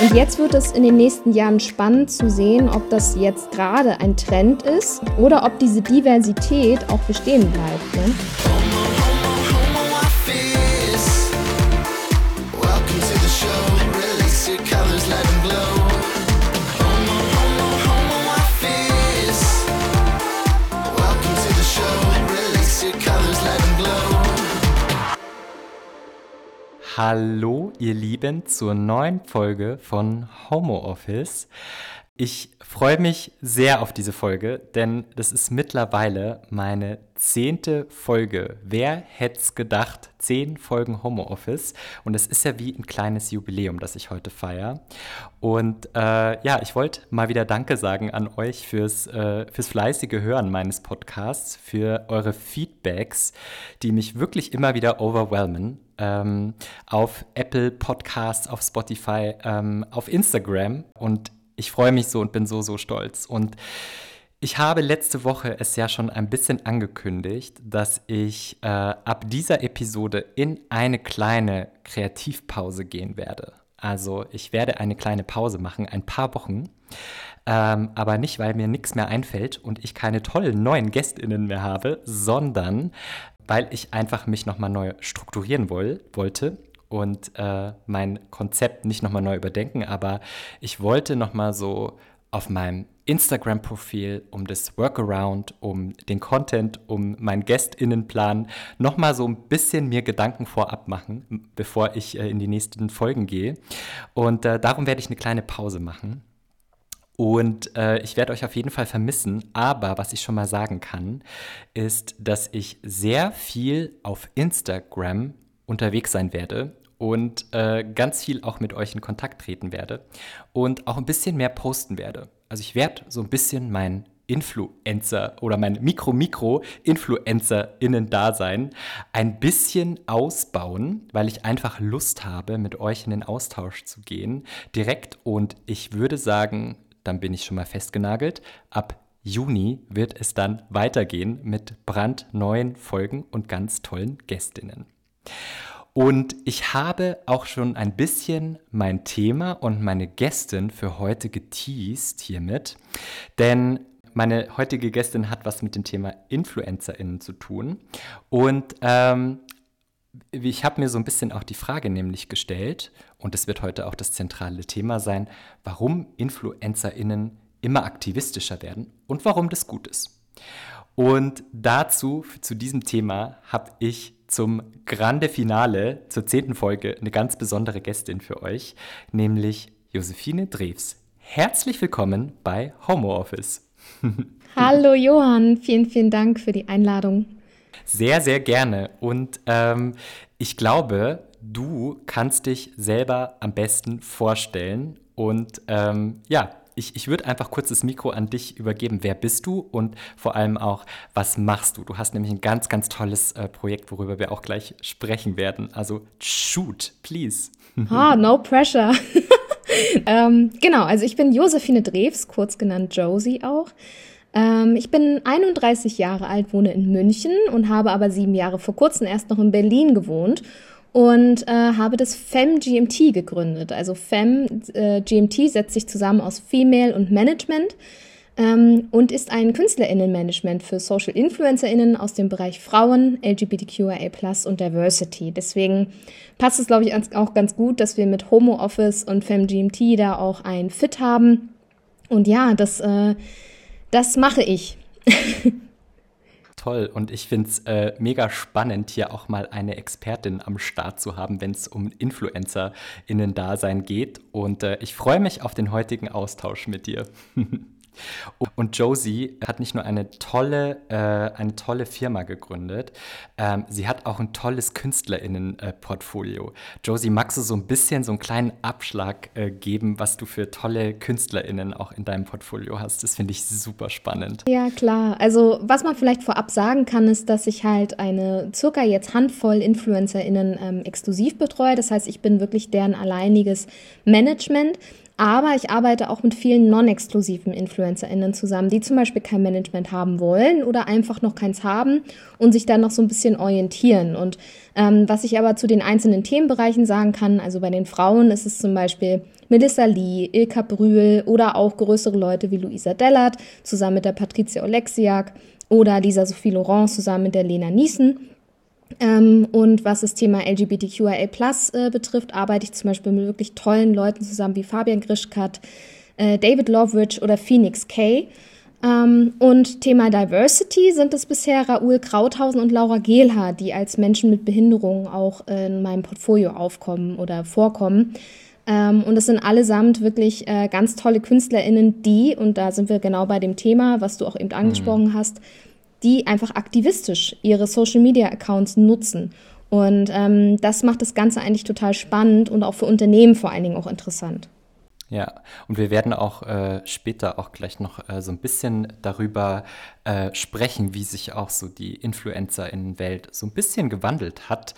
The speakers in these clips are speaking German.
Und jetzt wird es in den nächsten Jahren spannend zu sehen, ob das jetzt gerade ein Trend ist oder ob diese Diversität auch bestehen bleibt. Ne? Hallo, ihr Lieben, zur neuen Folge von Homo Office. Ich freue mich sehr auf diese Folge, denn das ist mittlerweile meine zehnte Folge. Wer hätte es gedacht? Zehn Folgen Homeoffice. Und es ist ja wie ein kleines Jubiläum, das ich heute feiere. Und äh, ja, ich wollte mal wieder Danke sagen an euch fürs, äh, fürs fleißige Hören meines Podcasts, für eure Feedbacks, die mich wirklich immer wieder overwhelmen. Ähm, auf Apple Podcasts, auf Spotify, ähm, auf Instagram. Und ich freue mich so und bin so, so stolz. Und ich habe letzte Woche es ja schon ein bisschen angekündigt, dass ich äh, ab dieser Episode in eine kleine Kreativpause gehen werde. Also ich werde eine kleine Pause machen, ein paar Wochen. Ähm, aber nicht, weil mir nichts mehr einfällt und ich keine tollen neuen Gästinnen mehr habe, sondern weil ich einfach mich nochmal neu strukturieren woll wollte und äh, mein Konzept nicht nochmal neu überdenken, aber ich wollte nochmal so auf meinem Instagram-Profil, um das Workaround, um den Content, um meinen GästInnenplan nochmal so ein bisschen mir Gedanken vorab machen, bevor ich äh, in die nächsten Folgen gehe. Und äh, darum werde ich eine kleine Pause machen. Und äh, ich werde euch auf jeden Fall vermissen, aber was ich schon mal sagen kann, ist, dass ich sehr viel auf Instagram unterwegs sein werde und äh, ganz viel auch mit euch in Kontakt treten werde und auch ein bisschen mehr posten werde. Also ich werde so ein bisschen mein Influencer oder mein Mikro-Mikro-InfluencerInnen-Dasein ein bisschen ausbauen, weil ich einfach Lust habe, mit euch in den Austausch zu gehen, direkt. Und ich würde sagen, dann bin ich schon mal festgenagelt, ab Juni wird es dann weitergehen mit brandneuen Folgen und ganz tollen Gästinnen. Und ich habe auch schon ein bisschen mein Thema und meine Gästin für heute geteased hiermit, denn meine heutige Gästin hat was mit dem Thema InfluencerInnen zu tun. Und ähm, ich habe mir so ein bisschen auch die Frage nämlich gestellt, und es wird heute auch das zentrale Thema sein, warum InfluencerInnen immer aktivistischer werden und warum das gut ist. Und dazu, zu diesem Thema, habe ich zum Grande Finale, zur zehnten Folge, eine ganz besondere Gästin für euch, nämlich Josephine Drews. Herzlich willkommen bei Homo Office. Hallo Johann, vielen, vielen Dank für die Einladung. Sehr, sehr gerne. Und ähm, ich glaube, du kannst dich selber am besten vorstellen. Und ähm, ja, ich, ich würde einfach kurz das Mikro an dich übergeben. Wer bist du und vor allem auch, was machst du? Du hast nämlich ein ganz, ganz tolles äh, Projekt, worüber wir auch gleich sprechen werden. Also shoot, please. Ah, no pressure. ähm, genau, also ich bin Josephine Drews, kurz genannt Josie auch. Ähm, ich bin 31 Jahre alt, wohne in München und habe aber sieben Jahre vor kurzem erst noch in Berlin gewohnt und äh, habe das FEM GMT gegründet. Also FEM äh, GMT setzt sich zusammen aus Female und Management ähm, und ist ein KünstlerInnenmanagement für Social InfluencerInnen aus dem Bereich Frauen, LGBTQIA+ und Diversity. Deswegen passt es, glaube ich, auch ganz gut, dass wir mit Homo Office und FEM GMT da auch ein Fit haben. Und ja, das, äh, das mache ich. toll und ich finde es äh, mega spannend, hier auch mal eine Expertin am Start zu haben, wenn es um InfluencerInnen-Dasein geht. Und äh, ich freue mich auf den heutigen Austausch mit dir. Und Josie hat nicht nur eine tolle, äh, eine tolle Firma gegründet, ähm, sie hat auch ein tolles KünstlerInnen-Portfolio. Josie, magst du so ein bisschen so einen kleinen Abschlag äh, geben, was du für tolle KünstlerInnen auch in deinem Portfolio hast? Das finde ich super spannend. Ja, klar. Also, was man vielleicht vorab sagen kann, ist, dass ich halt eine circa jetzt Handvoll InfluencerInnen ähm, exklusiv betreue. Das heißt, ich bin wirklich deren alleiniges Management. Aber ich arbeite auch mit vielen non-exklusiven InfluencerInnen zusammen, die zum Beispiel kein Management haben wollen oder einfach noch keins haben und sich dann noch so ein bisschen orientieren. Und ähm, was ich aber zu den einzelnen Themenbereichen sagen kann, also bei den Frauen ist es zum Beispiel Melissa Lee, Ilka Brühl oder auch größere Leute wie Luisa Dellert zusammen mit der Patricia Oleksiak oder Lisa Sophie Laurent zusammen mit der Lena Niesen. Ähm, und was das Thema LGBTQIA äh, betrifft, arbeite ich zum Beispiel mit wirklich tollen Leuten zusammen wie Fabian Grischkat, äh, David Loveridge oder Phoenix Kay. Ähm, und Thema Diversity sind es bisher Raoul Krauthausen und Laura Gehlhardt, die als Menschen mit Behinderungen auch in meinem Portfolio aufkommen oder vorkommen. Ähm, und es sind allesamt wirklich äh, ganz tolle KünstlerInnen, die, und da sind wir genau bei dem Thema, was du auch eben angesprochen mhm. hast, die einfach aktivistisch ihre Social Media Accounts nutzen. Und ähm, das macht das Ganze eigentlich total spannend und auch für Unternehmen vor allen Dingen auch interessant. Ja, und wir werden auch äh, später auch gleich noch äh, so ein bisschen darüber äh, sprechen, wie sich auch so die Influencer-Welt so ein bisschen gewandelt hat.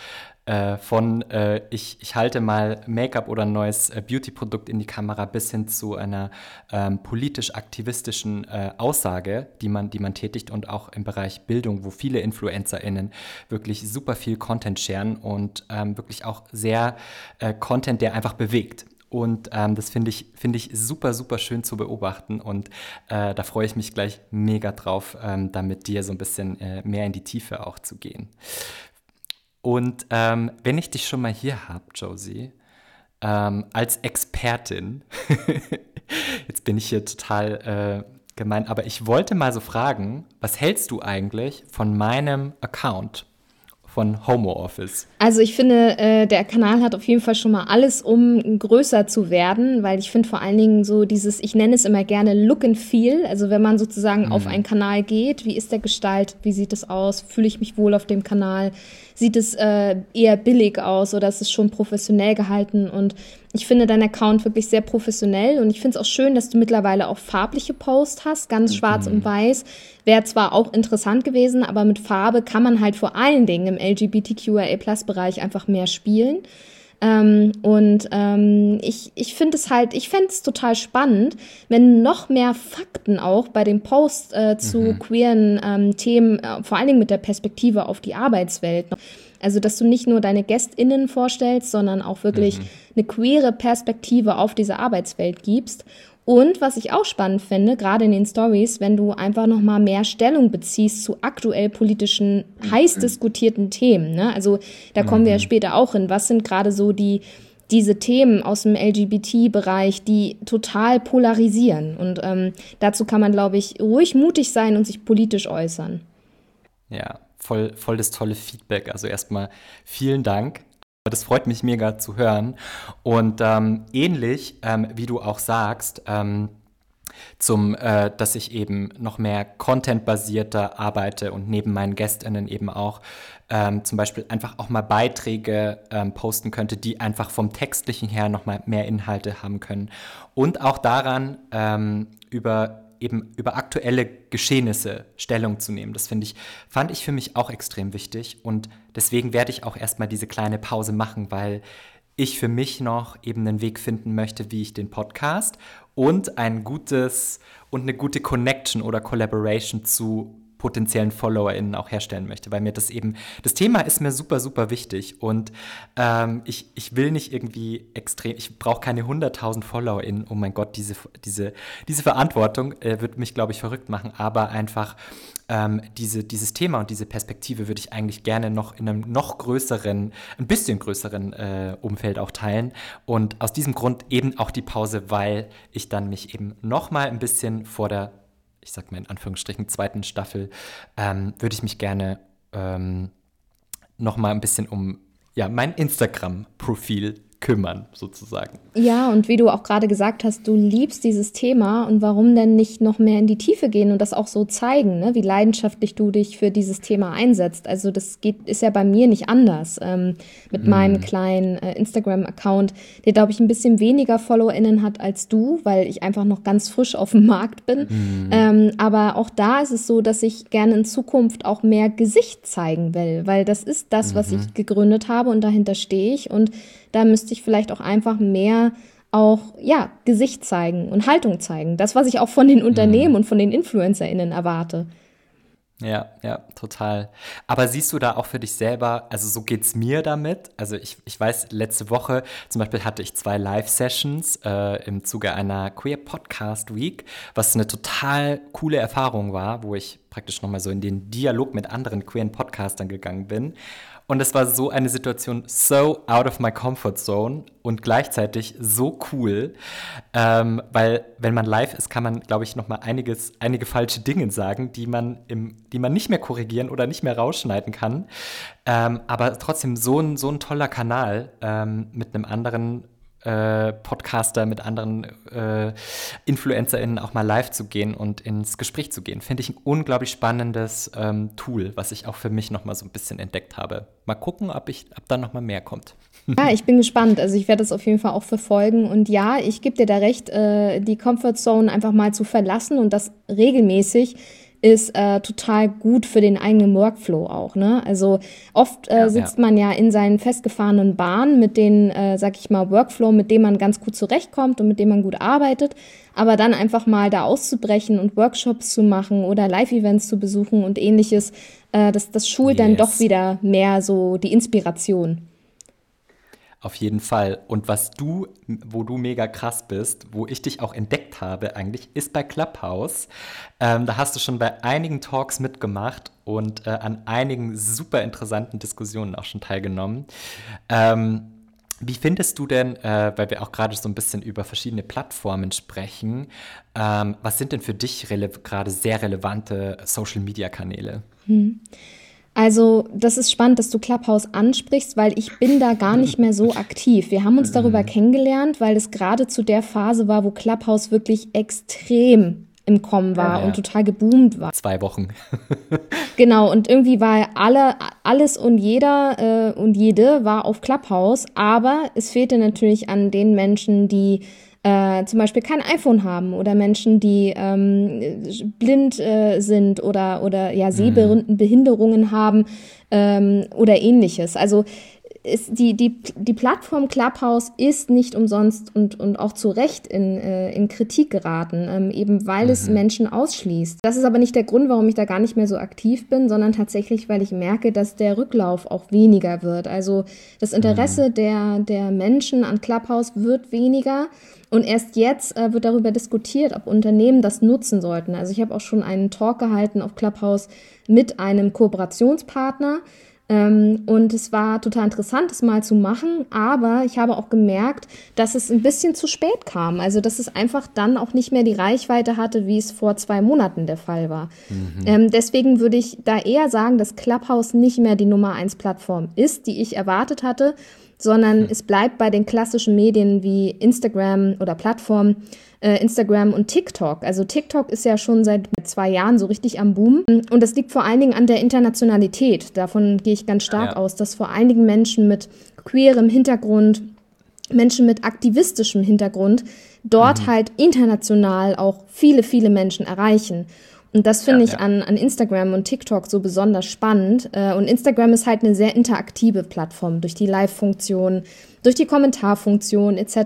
Äh, von äh, ich, ich halte mal Make-up oder ein neues äh, Beauty-Produkt in die Kamera bis hin zu einer ähm, politisch-aktivistischen äh, Aussage, die man, die man tätigt und auch im Bereich Bildung, wo viele InfluencerInnen wirklich super viel Content scheren und ähm, wirklich auch sehr äh, Content, der einfach bewegt. Und ähm, das finde ich, find ich super, super schön zu beobachten. Und äh, da freue ich mich gleich mega drauf, ähm, da dir so ein bisschen äh, mehr in die Tiefe auch zu gehen. Und ähm, wenn ich dich schon mal hier habe, Josie, ähm, als Expertin, jetzt bin ich hier total äh, gemein, aber ich wollte mal so fragen, was hältst du eigentlich von meinem Account? von Homo Office? Also ich finde, äh, der Kanal hat auf jeden Fall schon mal alles, um größer zu werden, weil ich finde vor allen Dingen so dieses, ich nenne es immer gerne Look and Feel, also wenn man sozusagen mhm. auf einen Kanal geht, wie ist der Gestalt, wie sieht es aus, fühle ich mich wohl auf dem Kanal, sieht es äh, eher billig aus oder ist es schon professionell gehalten und ich finde dein Account wirklich sehr professionell und ich finde es auch schön, dass du mittlerweile auch farbliche Posts hast, ganz mhm. schwarz und weiß. Wäre zwar auch interessant gewesen, aber mit Farbe kann man halt vor allen Dingen im LGBTQIA-Plus-Bereich einfach mehr spielen. Ähm, und ähm, ich, ich finde es halt, ich fände es total spannend, wenn noch mehr Fakten auch bei dem Post äh, zu mhm. queeren ähm, Themen, äh, vor allen Dingen mit der Perspektive auf die Arbeitswelt, also, dass du nicht nur deine GästInnen vorstellst, sondern auch wirklich mhm. eine queere Perspektive auf diese Arbeitswelt gibst. Und was ich auch spannend finde, gerade in den Stories, wenn du einfach noch mal mehr Stellung beziehst zu aktuell politischen, mhm. heiß diskutierten Themen. Ne? Also da kommen wir ja mhm. später auch hin. Was sind gerade so die diese Themen aus dem LGBT-Bereich, die total polarisieren? Und ähm, dazu kann man, glaube ich, ruhig mutig sein und sich politisch äußern. Ja, voll, voll das tolle Feedback. Also erstmal vielen Dank. Das freut mich mega zu hören. Und ähm, ähnlich, ähm, wie du auch sagst, ähm, zum, äh, dass ich eben noch mehr Content-basierter arbeite und neben meinen GästInnen eben auch ähm, zum Beispiel einfach auch mal Beiträge ähm, posten könnte, die einfach vom Textlichen her noch mal mehr Inhalte haben können. Und auch daran ähm, über eben über aktuelle Geschehnisse Stellung zu nehmen. Das finde ich, fand ich für mich auch extrem wichtig und deswegen werde ich auch erstmal diese kleine Pause machen, weil ich für mich noch eben einen Weg finden möchte, wie ich den Podcast und ein gutes und eine gute Connection oder Collaboration zu potenziellen FollowerInnen auch herstellen möchte, weil mir das eben, das Thema ist mir super, super wichtig und ähm, ich, ich will nicht irgendwie extrem, ich brauche keine 100.000 FollowerInnen, oh mein Gott, diese, diese, diese Verantwortung äh, wird mich, glaube ich, verrückt machen, aber einfach ähm, diese, dieses Thema und diese Perspektive würde ich eigentlich gerne noch in einem noch größeren, ein bisschen größeren äh, Umfeld auch teilen und aus diesem Grund eben auch die Pause, weil ich dann mich eben noch mal ein bisschen vor der ich sag mal in Anführungsstrichen, zweiten Staffel, ähm, würde ich mich gerne ähm, noch mal ein bisschen um ja, mein Instagram-Profil kümmern, sozusagen. Ja, und wie du auch gerade gesagt hast, du liebst dieses Thema und warum denn nicht noch mehr in die Tiefe gehen und das auch so zeigen, ne? wie leidenschaftlich du dich für dieses Thema einsetzt. Also das geht, ist ja bei mir nicht anders. Ähm, mit mm. meinem kleinen äh, Instagram-Account, der, glaube ich, ein bisschen weniger FollowerInnen hat als du, weil ich einfach noch ganz frisch auf dem Markt bin. Mm. Ähm, aber auch da ist es so, dass ich gerne in Zukunft auch mehr Gesicht zeigen will, weil das ist das, was mm -hmm. ich gegründet habe und dahinter stehe ich und da müsste ich vielleicht auch einfach mehr auch ja Gesicht zeigen und Haltung zeigen. Das, was ich auch von den Unternehmen mhm. und von den InfluencerInnen erwarte. Ja, ja, total. Aber siehst du da auch für dich selber, also so geht es mir damit. Also ich, ich weiß, letzte Woche zum Beispiel hatte ich zwei Live-Sessions äh, im Zuge einer Queer Podcast Week, was eine total coole Erfahrung war, wo ich praktisch nochmal so in den Dialog mit anderen queeren Podcastern gegangen bin. Und es war so eine Situation, so out of my comfort zone und gleichzeitig so cool, ähm, weil wenn man live ist, kann man, glaube ich, noch mal einiges, einige falsche Dinge sagen, die man, im, die man nicht mehr korrigieren oder nicht mehr rausschneiden kann. Ähm, aber trotzdem so ein, so ein toller Kanal ähm, mit einem anderen äh, Podcaster, mit anderen äh, InfluencerInnen auch mal live zu gehen und ins Gespräch zu gehen. Finde ich ein unglaublich spannendes ähm, Tool, was ich auch für mich noch mal so ein bisschen entdeckt habe. Mal gucken, ob, ich, ob da noch mal mehr kommt. Ja, ich bin gespannt. Also ich werde das auf jeden Fall auch verfolgen. Und ja, ich gebe dir da recht, äh, die Comfort Zone einfach mal zu verlassen und das regelmäßig ist äh, total gut für den eigenen Workflow auch. Ne? Also oft äh, ja, sitzt ja. man ja in seinen festgefahrenen Bahnen mit den, äh, sag ich mal, Workflow, mit dem man ganz gut zurechtkommt und mit dem man gut arbeitet. Aber dann einfach mal da auszubrechen und Workshops zu machen oder Live-Events zu besuchen und ähnliches, äh, das, das schult yes. dann doch wieder mehr so die Inspiration. Auf jeden Fall. Und was du, wo du mega krass bist, wo ich dich auch entdeckt habe eigentlich, ist bei Clubhouse. Ähm, da hast du schon bei einigen Talks mitgemacht und äh, an einigen super interessanten Diskussionen auch schon teilgenommen. Ähm, wie findest du denn, äh, weil wir auch gerade so ein bisschen über verschiedene Plattformen sprechen, ähm, was sind denn für dich gerade sehr relevante Social-Media-Kanäle? Hm. Also, das ist spannend, dass du Clubhouse ansprichst, weil ich bin da gar nicht mehr so aktiv. Wir haben uns darüber mhm. kennengelernt, weil es gerade zu der Phase war, wo Clubhouse wirklich extrem im Kommen war ja, ja. und total geboomt war. Zwei Wochen. genau, und irgendwie war alle, alles und jeder äh, und jede war auf Clubhouse, aber es fehlte natürlich an den Menschen, die äh, zum Beispiel kein iPhone haben oder Menschen, die ähm, blind äh, sind oder, oder ja, Sehbehinderungen mhm. haben ähm, oder ähnliches. Also ist die, die, die Plattform Clubhouse ist nicht umsonst und, und auch zu Recht in, äh, in Kritik geraten, ähm, eben weil mhm. es Menschen ausschließt. Das ist aber nicht der Grund, warum ich da gar nicht mehr so aktiv bin, sondern tatsächlich, weil ich merke, dass der Rücklauf auch weniger wird. Also das Interesse mhm. der, der Menschen an Clubhouse wird weniger. Und erst jetzt äh, wird darüber diskutiert, ob Unternehmen das nutzen sollten. Also ich habe auch schon einen Talk gehalten auf Clubhouse mit einem Kooperationspartner, ähm, und es war total interessant, das mal zu machen, aber ich habe auch gemerkt, dass es ein bisschen zu spät kam. Also, dass es einfach dann auch nicht mehr die Reichweite hatte, wie es vor zwei Monaten der Fall war. Mhm. Ähm, deswegen würde ich da eher sagen, dass Clubhouse nicht mehr die Nummer eins Plattform ist, die ich erwartet hatte, sondern mhm. es bleibt bei den klassischen Medien wie Instagram oder Plattformen, äh, Instagram und TikTok. Also TikTok ist ja schon seit zwei Jahren so richtig am Boom. Und das liegt vor allen Dingen an der Internationalität. Davon gehe ich ganz stark ja. aus, dass vor allen Dingen Menschen mit queerem Hintergrund, Menschen mit aktivistischem Hintergrund dort mhm. halt international auch viele, viele Menschen erreichen. Und das finde ja, ich ja. An, an Instagram und TikTok so besonders spannend. Äh, und Instagram ist halt eine sehr interaktive Plattform durch die Live-Funktion, durch die Kommentarfunktion etc.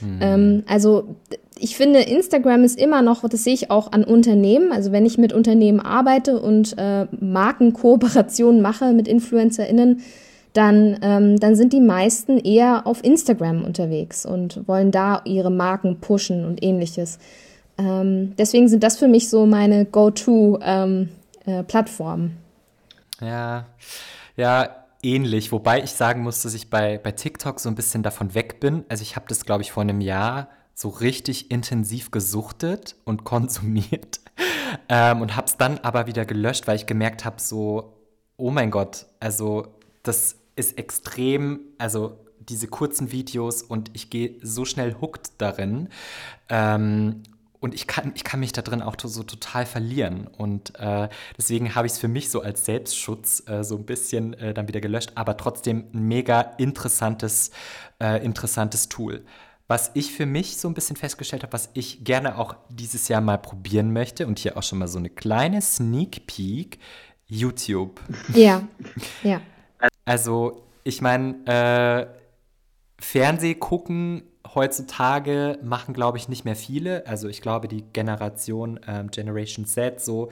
Mhm. Ähm, also ich finde, Instagram ist immer noch, das sehe ich auch an Unternehmen. Also wenn ich mit Unternehmen arbeite und äh, Markenkooperationen mache mit InfluencerInnen, dann, ähm, dann sind die meisten eher auf Instagram unterwegs und wollen da ihre Marken pushen und ähnliches. Ähm, deswegen sind das für mich so meine Go-To-Plattformen. Ähm, äh, ja, ja, ähnlich. Wobei ich sagen muss, dass ich bei, bei TikTok so ein bisschen davon weg bin. Also ich habe das, glaube ich, vor einem Jahr so richtig intensiv gesuchtet und konsumiert ähm, und habe es dann aber wieder gelöscht, weil ich gemerkt habe, so, oh mein Gott, also das ist extrem, also diese kurzen Videos und ich gehe so schnell hooked darin. Ähm, und ich kann, ich kann mich da drin auch so total verlieren. Und äh, deswegen habe ich es für mich so als Selbstschutz äh, so ein bisschen äh, dann wieder gelöscht, aber trotzdem ein mega interessantes, äh, interessantes Tool. Was ich für mich so ein bisschen festgestellt habe, was ich gerne auch dieses Jahr mal probieren möchte und hier auch schon mal so eine kleine Sneak Peek, YouTube. Ja, ja. Also, ich meine, äh, Fernseh gucken heutzutage machen, glaube ich, nicht mehr viele. Also ich glaube, die Generation ähm, Generation Z so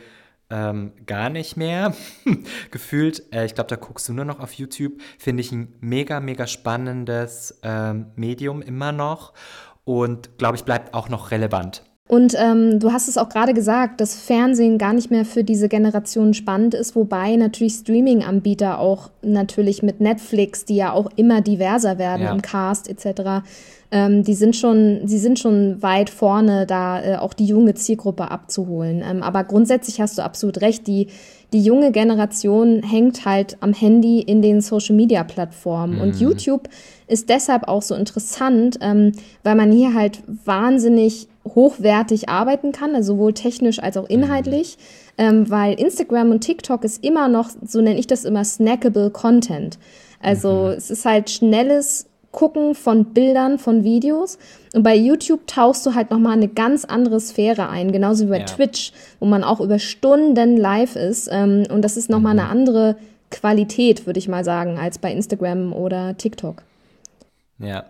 ähm, gar nicht mehr. Gefühlt, äh, ich glaube, da guckst du nur noch auf YouTube. Finde ich ein mega, mega spannendes ähm, Medium immer noch. Und glaube ich, bleibt auch noch relevant. Und ähm, du hast es auch gerade gesagt, dass Fernsehen gar nicht mehr für diese Generation spannend ist, wobei natürlich Streaming-Anbieter auch natürlich mit Netflix, die ja auch immer diverser werden ja. im Cast etc., ähm, die sind schon, sie sind schon weit vorne, da äh, auch die junge Zielgruppe abzuholen. Ähm, aber grundsätzlich hast du absolut recht, die, die junge Generation hängt halt am Handy in den Social-Media-Plattformen. Mhm. Und YouTube ist deshalb auch so interessant, ähm, weil man hier halt wahnsinnig hochwertig arbeiten kann, also sowohl technisch als auch inhaltlich, ähm, weil Instagram und TikTok ist immer noch, so nenne ich das immer, snackable Content. Also mhm. es ist halt schnelles Gucken von Bildern, von Videos. Und bei YouTube tauchst du halt nochmal eine ganz andere Sphäre ein, genauso wie bei ja. Twitch, wo man auch über Stunden live ist. Ähm, und das ist nochmal mhm. eine andere Qualität, würde ich mal sagen, als bei Instagram oder TikTok. Ja,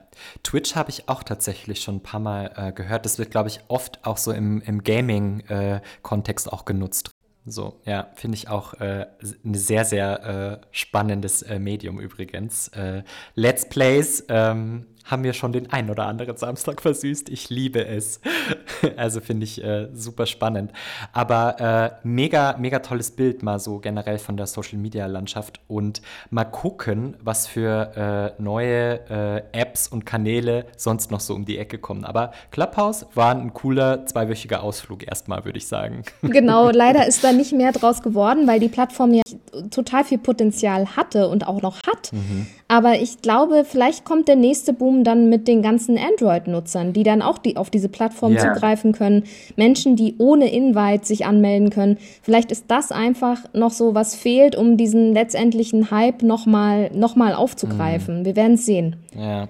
Twitch habe ich auch tatsächlich schon ein paar Mal äh, gehört. Das wird, glaube ich, oft auch so im, im Gaming-Kontext äh, auch genutzt. So, ja, finde ich auch äh, ein sehr, sehr äh, spannendes äh, Medium übrigens. Äh, Let's Plays ähm, haben mir schon den ein oder anderen Samstag versüßt. Ich liebe es. also finde ich äh, super spannend. Aber äh, mega, mega tolles Bild mal so generell von der Social Media Landschaft und mal gucken, was für äh, neue äh, Apps und Kanäle sonst noch so um die Ecke kommen. Aber Clubhouse war ein cooler zweiwöchiger Ausflug erstmal, würde ich sagen. Genau, leider ist da nicht mehr draus geworden, weil die Plattform ja total viel Potenzial hatte und auch noch hat. Mhm. Aber ich glaube, vielleicht kommt der nächste Boom dann mit den ganzen Android-Nutzern, die dann auch die, auf diese Plattform yeah. zugreifen können. Menschen, die ohne Invite sich anmelden können. Vielleicht ist das einfach noch so, was fehlt, um diesen letztendlichen Hype nochmal noch mal aufzugreifen. Mhm. Wir werden es sehen. Ja.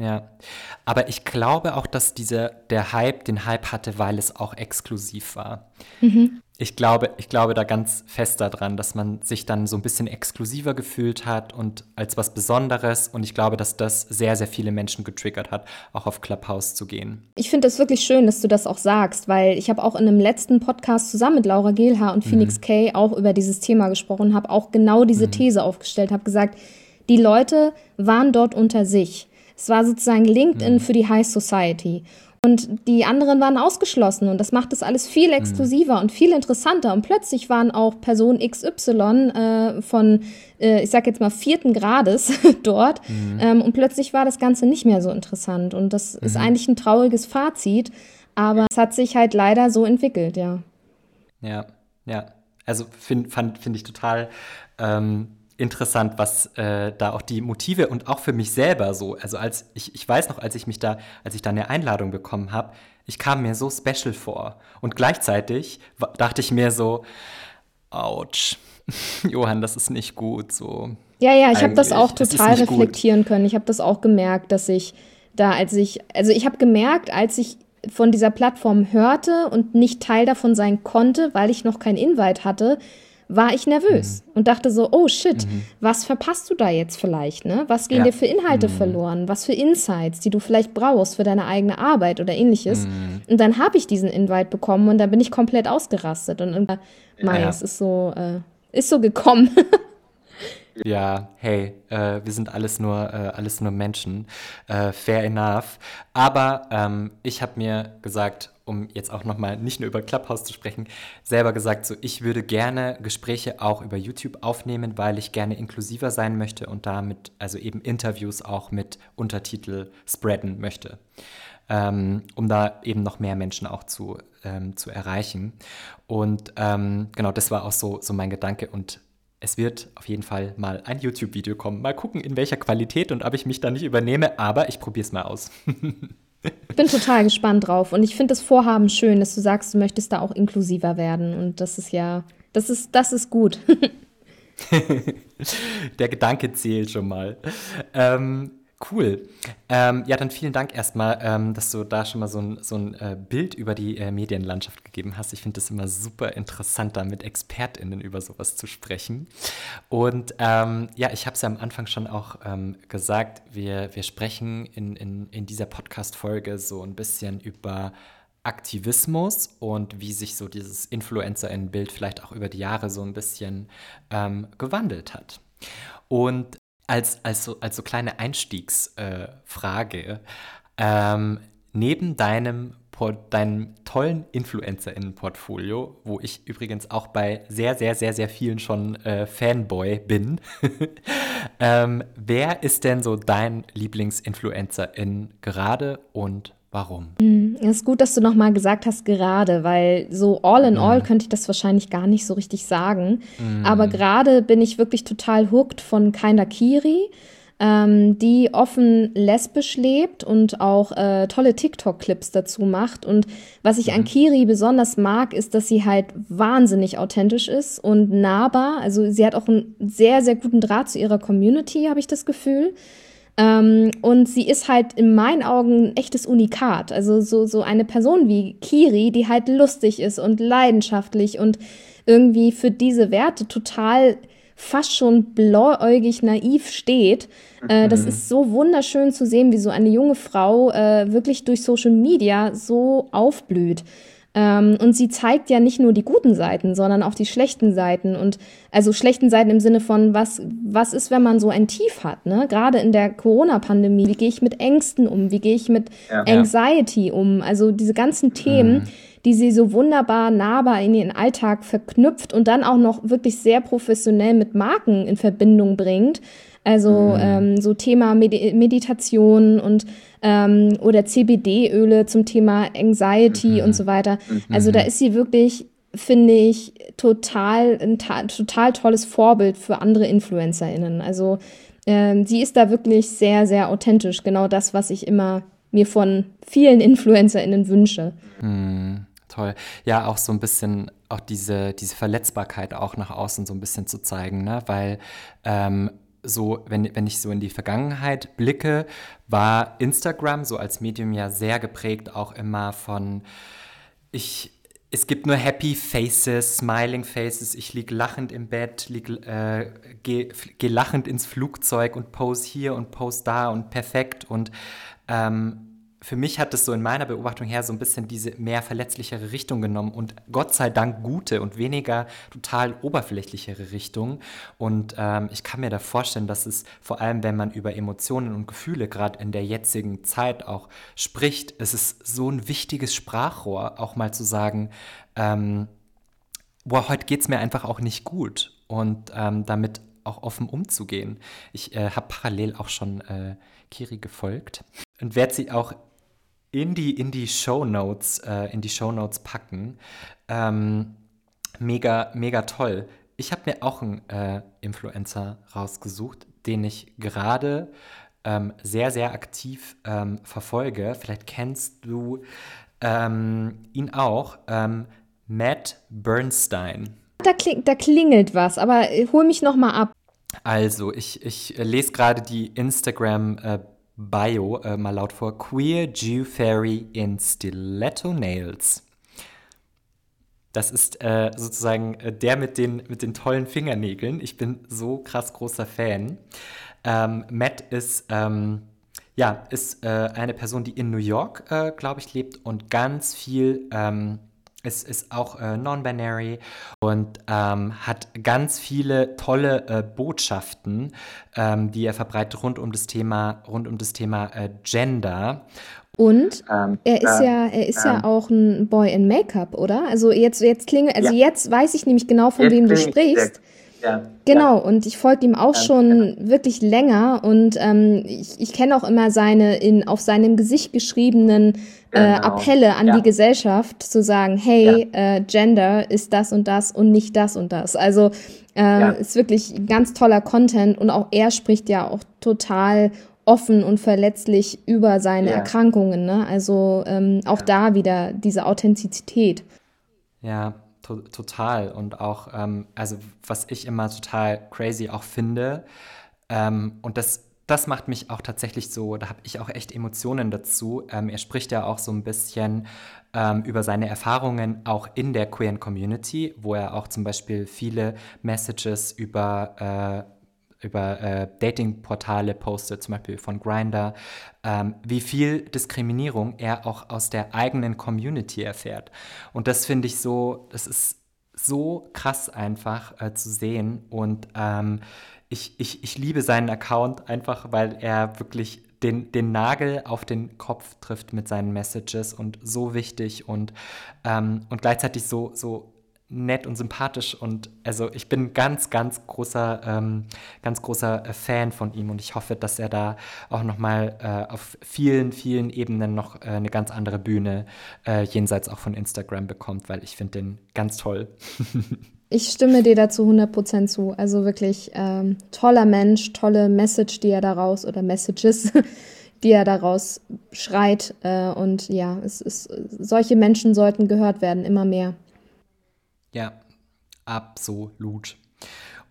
Ja, aber ich glaube auch, dass dieser, der Hype den Hype hatte, weil es auch exklusiv war. Mhm ich glaube, ich glaube da ganz fest daran, dass man sich dann so ein bisschen exklusiver gefühlt hat und als was Besonderes. Und ich glaube, dass das sehr, sehr viele Menschen getriggert hat, auch auf Clubhouse zu gehen. Ich finde es wirklich schön, dass du das auch sagst, weil ich habe auch in einem letzten Podcast zusammen mit Laura Gehlhaar und Phoenix mhm. Kay auch über dieses Thema gesprochen, habe auch genau diese mhm. These aufgestellt, habe gesagt, die Leute waren dort unter sich. Es war sozusagen LinkedIn mhm. für die High Society. Und die anderen waren ausgeschlossen und das macht das alles viel mhm. exklusiver mhm. und viel interessanter. Und plötzlich waren auch Person XY äh, von, äh, ich sag jetzt mal, vierten Grades dort. Mhm. Ähm, und plötzlich war das Ganze nicht mehr so interessant. Und das mhm. ist eigentlich ein trauriges Fazit. Aber es hat sich halt leider so entwickelt, ja. Ja, ja. Also finde find ich total ähm, interessant, was äh, da auch die Motive und auch für mich selber so, also als ich, ich weiß noch, als ich mich da, als ich da eine Einladung bekommen habe, ich kam mir so special vor. Und gleichzeitig dachte ich mir so, ouch, Johann, das ist nicht gut so. Ja, ja, ich habe das auch total reflektieren gut. können. Ich habe das auch gemerkt, dass ich da, als ich, also ich habe gemerkt, als ich von dieser Plattform hörte und nicht Teil davon sein konnte, weil ich noch kein Invite hatte, war ich nervös mhm. und dachte so, oh shit, mhm. was verpasst du da jetzt vielleicht, ne? Was gehen ja. dir für Inhalte mhm. verloren? Was für Insights, die du vielleicht brauchst für deine eigene Arbeit oder ähnliches? Mhm. Und dann habe ich diesen Invite bekommen und dann bin ich komplett ausgerastet und, und mein, ja. es ist so, äh, ist so gekommen. Ja, hey, äh, wir sind alles nur, äh, alles nur Menschen. Äh, fair enough. Aber ähm, ich habe mir gesagt, um jetzt auch nochmal nicht nur über Clubhouse zu sprechen, selber gesagt, so ich würde gerne Gespräche auch über YouTube aufnehmen, weil ich gerne inklusiver sein möchte und damit also eben Interviews auch mit Untertitel spreaden möchte. Ähm, um da eben noch mehr Menschen auch zu, ähm, zu erreichen. Und ähm, genau, das war auch so, so mein Gedanke und es wird auf jeden Fall mal ein YouTube-Video kommen. Mal gucken, in welcher Qualität und ob ich mich da nicht übernehme, aber ich probiere es mal aus. Ich bin total gespannt drauf und ich finde das Vorhaben schön, dass du sagst, du möchtest da auch inklusiver werden und das ist ja, das ist, das ist gut. Der Gedanke zählt schon mal. Ähm, Cool. Ähm, ja, dann vielen Dank erstmal, ähm, dass du da schon mal so ein, so ein äh, Bild über die äh, Medienlandschaft gegeben hast. Ich finde es immer super interessant, da mit ExpertInnen über sowas zu sprechen. Und ähm, ja, ich habe es ja am Anfang schon auch ähm, gesagt, wir, wir sprechen in, in, in dieser Podcast-Folge so ein bisschen über Aktivismus und wie sich so dieses Influencer-Bild vielleicht auch über die Jahre so ein bisschen ähm, gewandelt hat. Und als, als, so, als so kleine Einstiegsfrage, äh, ähm, neben deinem, deinem tollen InfluencerInnen-Portfolio, wo ich übrigens auch bei sehr, sehr, sehr, sehr vielen schon äh, Fanboy bin, ähm, wer ist denn so dein Lieblings-InfluencerIn gerade und Warum? Mm, es ist gut, dass du nochmal gesagt hast, gerade, weil so all in mm. all könnte ich das wahrscheinlich gar nicht so richtig sagen. Mm. Aber gerade bin ich wirklich total hooked von Kinda Kiri, ähm, die offen lesbisch lebt und auch äh, tolle TikTok-Clips dazu macht. Und was ich an mhm. Kiri besonders mag, ist, dass sie halt wahnsinnig authentisch ist und nahbar. Also sie hat auch einen sehr, sehr guten Draht zu ihrer Community, habe ich das Gefühl. Ähm, und sie ist halt in meinen Augen ein echtes Unikat. Also so, so eine Person wie Kiri, die halt lustig ist und leidenschaftlich und irgendwie für diese Werte total fast schon blauäugig naiv steht. Äh, das mhm. ist so wunderschön zu sehen, wie so eine junge Frau äh, wirklich durch Social Media so aufblüht. Ähm, und sie zeigt ja nicht nur die guten Seiten, sondern auch die schlechten Seiten. Und also schlechten Seiten im Sinne von, was, was ist, wenn man so ein Tief hat, ne? Gerade in der Corona-Pandemie, wie gehe ich mit Ängsten um? Wie gehe ich mit ja, Anxiety ja. um? Also diese ganzen Themen, mhm. die sie so wunderbar nahbar in ihren Alltag verknüpft und dann auch noch wirklich sehr professionell mit Marken in Verbindung bringt. Also mhm. ähm, so Thema Medi Meditation und ähm, oder CBD-Öle zum Thema Anxiety mhm. und so weiter. Mhm. Also da ist sie wirklich, finde ich, total ein total tolles Vorbild für andere InfluencerInnen. Also ähm, sie ist da wirklich sehr, sehr authentisch. Genau das, was ich immer mir von vielen InfluencerInnen wünsche. Mhm. Toll. Ja, auch so ein bisschen auch diese, diese Verletzbarkeit auch nach außen so ein bisschen zu zeigen, ne? Weil ähm, so, wenn, wenn ich so in die Vergangenheit blicke, war Instagram so als Medium ja sehr geprägt auch immer von, ich, es gibt nur Happy Faces, Smiling Faces, ich liege lachend im Bett, äh, gehe geh lachend ins Flugzeug und pose hier und pose da und perfekt und ähm, für mich hat es so in meiner Beobachtung her so ein bisschen diese mehr verletzlichere Richtung genommen und Gott sei Dank gute und weniger total oberflächlichere Richtung. Und ähm, ich kann mir da vorstellen, dass es vor allem, wenn man über Emotionen und Gefühle gerade in der jetzigen Zeit auch spricht, es ist so ein wichtiges Sprachrohr, auch mal zu sagen, ähm, boah, heute geht es mir einfach auch nicht gut und ähm, damit auch offen umzugehen. Ich äh, habe parallel auch schon äh, Kiri gefolgt und werde sie auch in die, in die Show Notes, äh, in die Show Notes packen. Ähm, mega, mega toll. Ich habe mir auch einen äh, Influencer rausgesucht, den ich gerade ähm, sehr, sehr aktiv ähm, verfolge. Vielleicht kennst du ähm, ihn auch. Ähm, Matt Bernstein. Da, kling, da klingelt was, aber äh, hol mich noch mal ab. Also, ich, ich lese gerade die Instagram- äh, Bio äh, mal laut vor. Queer Jew Fairy in Stiletto Nails. Das ist äh, sozusagen äh, der mit den, mit den tollen Fingernägeln. Ich bin so krass großer Fan. Ähm, Matt ist, ähm, ja, ist äh, eine Person, die in New York, äh, glaube ich, lebt und ganz viel ähm, es ist auch äh, non-binary und ähm, hat ganz viele tolle äh, Botschaften, ähm, die er verbreitet rund um das Thema, rund um das Thema äh, Gender. Und ähm, er ist ja, er ist ja ähm, auch ein Boy in Make-up, oder? Also jetzt, jetzt klinge, also ja. jetzt weiß ich nämlich genau, von jetzt wem du sprichst. Ja, genau, ja. und ich folge ihm auch schon genau. wirklich länger und ähm, ich, ich kenne auch immer seine in auf seinem Gesicht geschriebenen äh, genau. Appelle an ja. die Gesellschaft zu sagen, hey, ja. äh, Gender ist das und das und nicht das und das. Also äh, ja. ist wirklich ganz toller Content und auch er spricht ja auch total offen und verletzlich über seine Erkrankungen. Ne? Also ähm, auch da wieder diese Authentizität. Ja, to total. Und auch, ähm, also was ich immer total crazy auch finde, ähm, und das das macht mich auch tatsächlich so, da habe ich auch echt Emotionen dazu. Ähm, er spricht ja auch so ein bisschen ähm, über seine Erfahrungen auch in der queeren Community, wo er auch zum Beispiel viele Messages über äh, über äh, Datingportale postet, zum Beispiel von Grinder, ähm, wie viel Diskriminierung er auch aus der eigenen Community erfährt. Und das finde ich so, das ist so krass einfach äh, zu sehen. Und ähm, ich, ich, ich liebe seinen Account einfach, weil er wirklich den, den Nagel auf den Kopf trifft mit seinen Messages und so wichtig und, ähm, und gleichzeitig so, so nett und sympathisch und also ich bin ganz, ganz großer, ähm, ganz großer äh, Fan von ihm und ich hoffe, dass er da auch nochmal äh, auf vielen, vielen Ebenen noch äh, eine ganz andere Bühne äh, jenseits auch von Instagram bekommt, weil ich finde den ganz toll. ich stimme dir dazu 100% zu. Also wirklich ähm, toller Mensch, tolle Message, die er daraus oder Messages, die er daraus schreit. Äh, und ja, es ist, solche Menschen sollten gehört werden, immer mehr. Ja, absolut.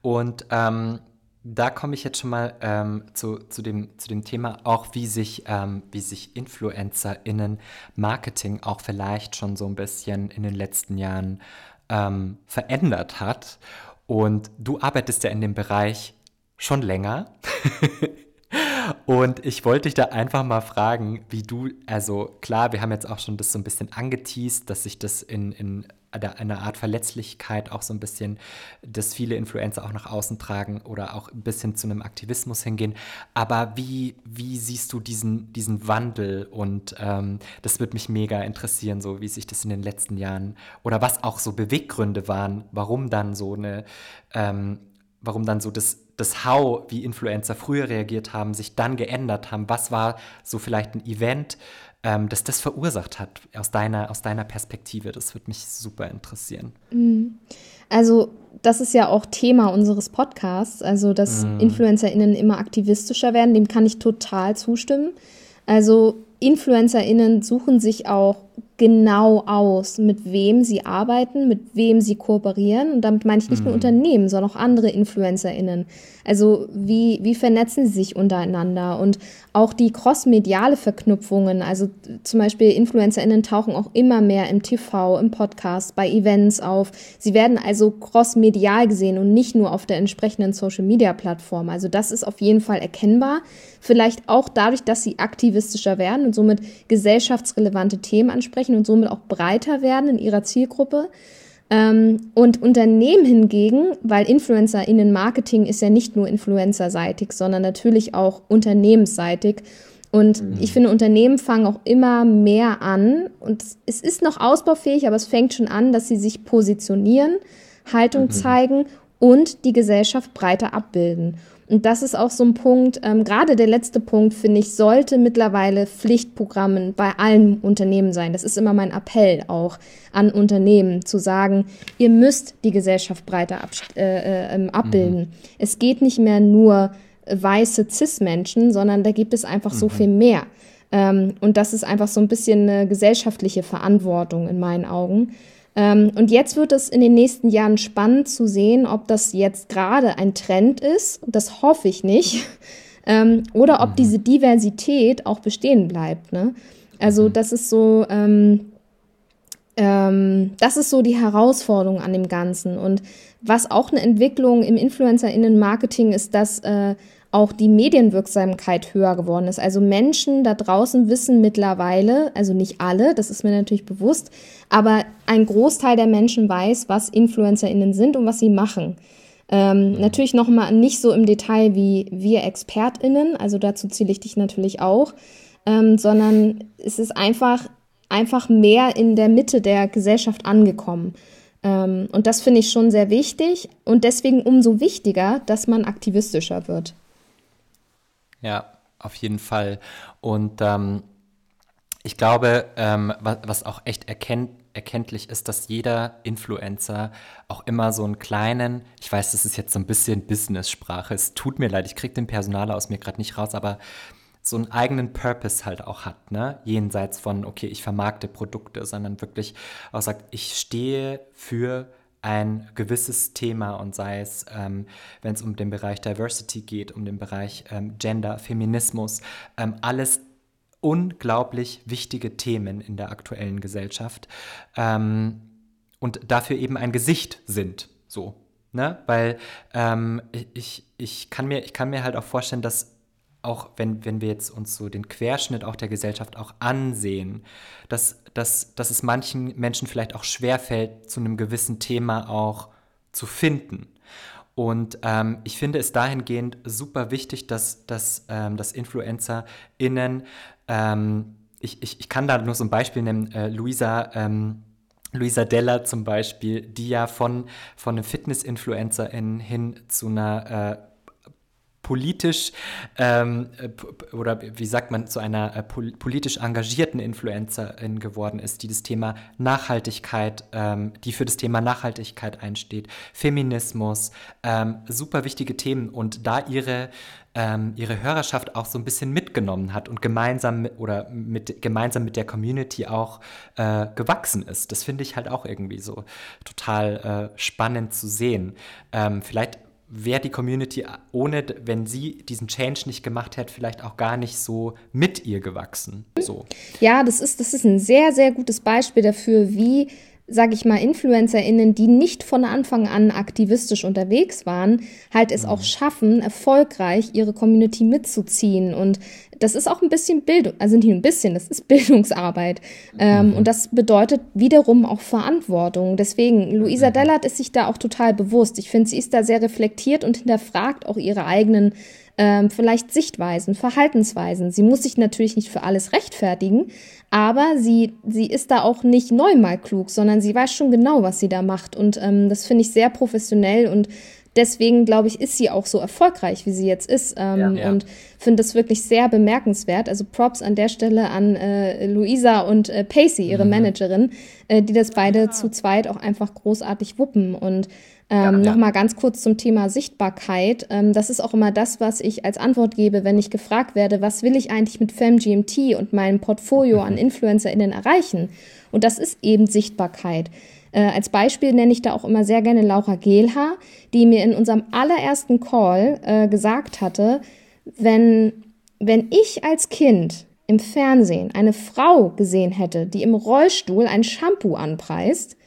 Und ähm, da komme ich jetzt schon mal ähm, zu, zu, dem, zu dem Thema, auch wie sich, ähm, wie sich InfluencerInnen Marketing auch vielleicht schon so ein bisschen in den letzten Jahren ähm, verändert hat. Und du arbeitest ja in dem Bereich schon länger. Und ich wollte dich da einfach mal fragen, wie du, also klar, wir haben jetzt auch schon das so ein bisschen angeteased, dass sich das in, in eine Art Verletzlichkeit auch so ein bisschen, dass viele Influencer auch nach außen tragen oder auch ein bisschen zu einem Aktivismus hingehen. Aber wie, wie siehst du diesen, diesen Wandel? Und ähm, das würde mich mega interessieren, so wie sich das in den letzten Jahren oder was auch so Beweggründe waren, warum dann so eine, ähm, warum dann so das, das How, wie Influencer früher reagiert haben, sich dann geändert haben. Was war so vielleicht ein Event? Ähm, das das verursacht hat aus deiner, aus deiner Perspektive. Das würde mich super interessieren. Mhm. Also das ist ja auch Thema unseres Podcasts, also dass mm. InfluencerInnen immer aktivistischer werden, dem kann ich total zustimmen. Also InfluencerInnen suchen sich auch genau aus, mit wem sie arbeiten, mit wem sie kooperieren. Und damit meine ich nicht mhm. nur Unternehmen, sondern auch andere InfluencerInnen. Also wie, wie vernetzen sie sich untereinander? Und auch die crossmediale Verknüpfungen, also zum Beispiel InfluencerInnen tauchen auch immer mehr im TV, im Podcast, bei Events auf. Sie werden also crossmedial gesehen und nicht nur auf der entsprechenden Social-Media-Plattform. Also das ist auf jeden Fall erkennbar. Vielleicht auch dadurch, dass sie aktivistischer werden und somit gesellschaftsrelevante Themen ansprechen und somit auch breiter werden in ihrer Zielgruppe. Ähm, und Unternehmen hingegen, weil InfluencerInnen Marketing ist ja nicht nur influencerseitig, sondern natürlich auch unternehmensseitig. Und mhm. ich finde, Unternehmen fangen auch immer mehr an. Und es ist noch ausbaufähig, aber es fängt schon an, dass sie sich positionieren, Haltung mhm. zeigen und die Gesellschaft breiter abbilden. Und das ist auch so ein Punkt, ähm, gerade der letzte Punkt, finde ich, sollte mittlerweile Pflichtprogrammen bei allen Unternehmen sein. Das ist immer mein Appell auch an Unternehmen, zu sagen, ihr müsst die Gesellschaft breiter ab, äh, äh, ähm, abbilden. Mhm. Es geht nicht mehr nur weiße Cis-Menschen, sondern da gibt es einfach mhm. so viel mehr. Ähm, und das ist einfach so ein bisschen eine gesellschaftliche Verantwortung in meinen Augen. Ähm, und jetzt wird es in den nächsten Jahren spannend zu sehen, ob das jetzt gerade ein Trend ist. Das hoffe ich nicht. Ähm, oder ob mhm. diese Diversität auch bestehen bleibt. Ne? Also mhm. das ist so, ähm, ähm, das ist so die Herausforderung an dem Ganzen. Und was auch eine Entwicklung im InfluencerInnen-Marketing ist, dass äh, auch die Medienwirksamkeit höher geworden ist. Also Menschen da draußen wissen mittlerweile, also nicht alle, das ist mir natürlich bewusst, aber ein Großteil der Menschen weiß, was InfluencerInnen sind und was sie machen. Ähm, mhm. Natürlich nochmal nicht so im Detail wie wir ExpertInnen, also dazu zähle ich dich natürlich auch, ähm, sondern es ist einfach, einfach mehr in der Mitte der Gesellschaft angekommen. Ähm, und das finde ich schon sehr wichtig und deswegen umso wichtiger, dass man aktivistischer wird. Ja, auf jeden Fall. Und ähm, ich glaube, ähm, was, was, auch echt erkennt, erkenntlich ist, dass jeder Influencer auch immer so einen kleinen, ich weiß, das ist jetzt so ein bisschen Business-Sprache, es tut mir leid, ich kriege den Personaler aus mir gerade nicht raus, aber so einen eigenen Purpose halt auch hat, ne? Jenseits von, okay, ich vermarkte Produkte, sondern wirklich auch sagt, ich stehe für ein gewisses Thema und sei es, ähm, wenn es um den Bereich Diversity geht, um den Bereich ähm, Gender, Feminismus, ähm, alles unglaublich wichtige Themen in der aktuellen Gesellschaft ähm, und dafür eben ein Gesicht sind. So, ne? Weil ähm, ich, ich, kann mir, ich kann mir halt auch vorstellen, dass auch wenn, wenn wir jetzt uns so den Querschnitt auch der Gesellschaft auch ansehen, dass, dass, dass es manchen Menschen vielleicht auch schwerfällt, zu einem gewissen Thema auch zu finden. Und ähm, ich finde es dahingehend super wichtig, dass, dass, ähm, dass InfluencerInnen, ähm, ich, ich, ich kann da nur so ein Beispiel nennen, äh, Luisa, ähm, Luisa Della zum Beispiel, die ja von, von einem Fitness-InfluencerIn hin zu einer äh, politisch ähm, oder wie sagt man, zu einer äh, politisch engagierten Influencerin geworden ist, die das Thema Nachhaltigkeit, ähm, die für das Thema Nachhaltigkeit einsteht, Feminismus, ähm, super wichtige Themen und da ihre ähm, ihre Hörerschaft auch so ein bisschen mitgenommen hat und gemeinsam mit, oder mit, gemeinsam mit der Community auch äh, gewachsen ist. Das finde ich halt auch irgendwie so total äh, spannend zu sehen. Ähm, vielleicht wäre die Community ohne, wenn sie diesen Change nicht gemacht hätte, vielleicht auch gar nicht so mit ihr gewachsen. So. Ja, das ist, das ist ein sehr, sehr gutes Beispiel dafür, wie sage ich mal, InfluencerInnen, die nicht von Anfang an aktivistisch unterwegs waren, halt es mhm. auch schaffen, erfolgreich ihre Community mitzuziehen. Und das ist auch ein bisschen Bildung, also nicht ein bisschen, das ist Bildungsarbeit. Ähm, mhm. und das bedeutet wiederum auch Verantwortung. Deswegen, Luisa mhm. Dellert ist sich da auch total bewusst. Ich finde, sie ist da sehr reflektiert und hinterfragt auch ihre eigenen ähm, vielleicht Sichtweisen, Verhaltensweisen. Sie muss sich natürlich nicht für alles rechtfertigen, aber sie, sie ist da auch nicht neunmal klug, sondern sie weiß schon genau, was sie da macht. Und ähm, das finde ich sehr professionell und deswegen, glaube ich, ist sie auch so erfolgreich, wie sie jetzt ist. Ähm, ja, ja. Und finde das wirklich sehr bemerkenswert. Also Props an der Stelle an äh, Luisa und äh, Pacey, ihre mhm. Managerin, äh, die das beide ja. zu zweit auch einfach großartig wuppen. Und ähm, ja, Nochmal ganz kurz zum Thema Sichtbarkeit. Ähm, das ist auch immer das, was ich als Antwort gebe, wenn ich gefragt werde, was will ich eigentlich mit FemGMT und meinem Portfolio an mhm. InfluencerInnen erreichen? Und das ist eben Sichtbarkeit. Äh, als Beispiel nenne ich da auch immer sehr gerne Laura Gehlhaar, die mir in unserem allerersten Call äh, gesagt hatte, wenn, wenn ich als Kind im Fernsehen eine Frau gesehen hätte, die im Rollstuhl ein Shampoo anpreist,